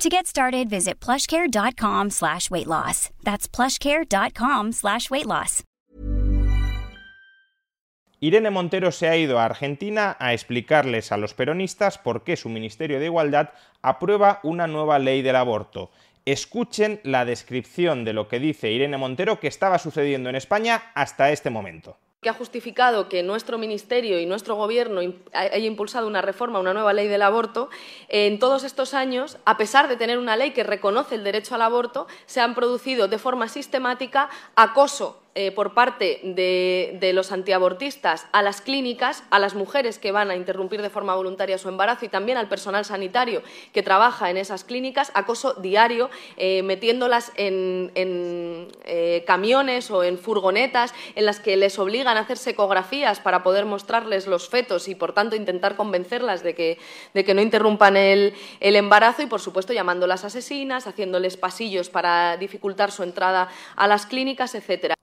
To get started, visit plushcare.com slash weight loss. That's plushcare.com slash weight loss. Irene Montero se ha ido a Argentina a explicarles a los peronistas por qué su Ministerio de Igualdad aprueba una nueva ley del aborto. Escuchen la descripción de lo que dice Irene Montero que estaba sucediendo en España hasta este momento que ha justificado que nuestro ministerio y nuestro gobierno haya impulsado una reforma, una nueva ley del aborto, en todos estos años, a pesar de tener una ley que reconoce el derecho al aborto, se han producido de forma sistemática acoso eh, por parte de, los antiabortistas a las clínicas, a las mujeres que van a interrumpir de forma voluntaria su embarazo y también al personal sanitario que trabaja en esas clínicas, acoso diario, eh, metiéndolas en, eh, camiones o en furgonetas en las que les obligan a hacer ecografías para poder mostrarles los fetos y, por tanto, intentar convencerlas de que, de que no interrumpan el, el embarazo y, por supuesto, llamándolas asesinas, haciéndoles pasillos para dificultar su entrada a las clínicas, etcétera.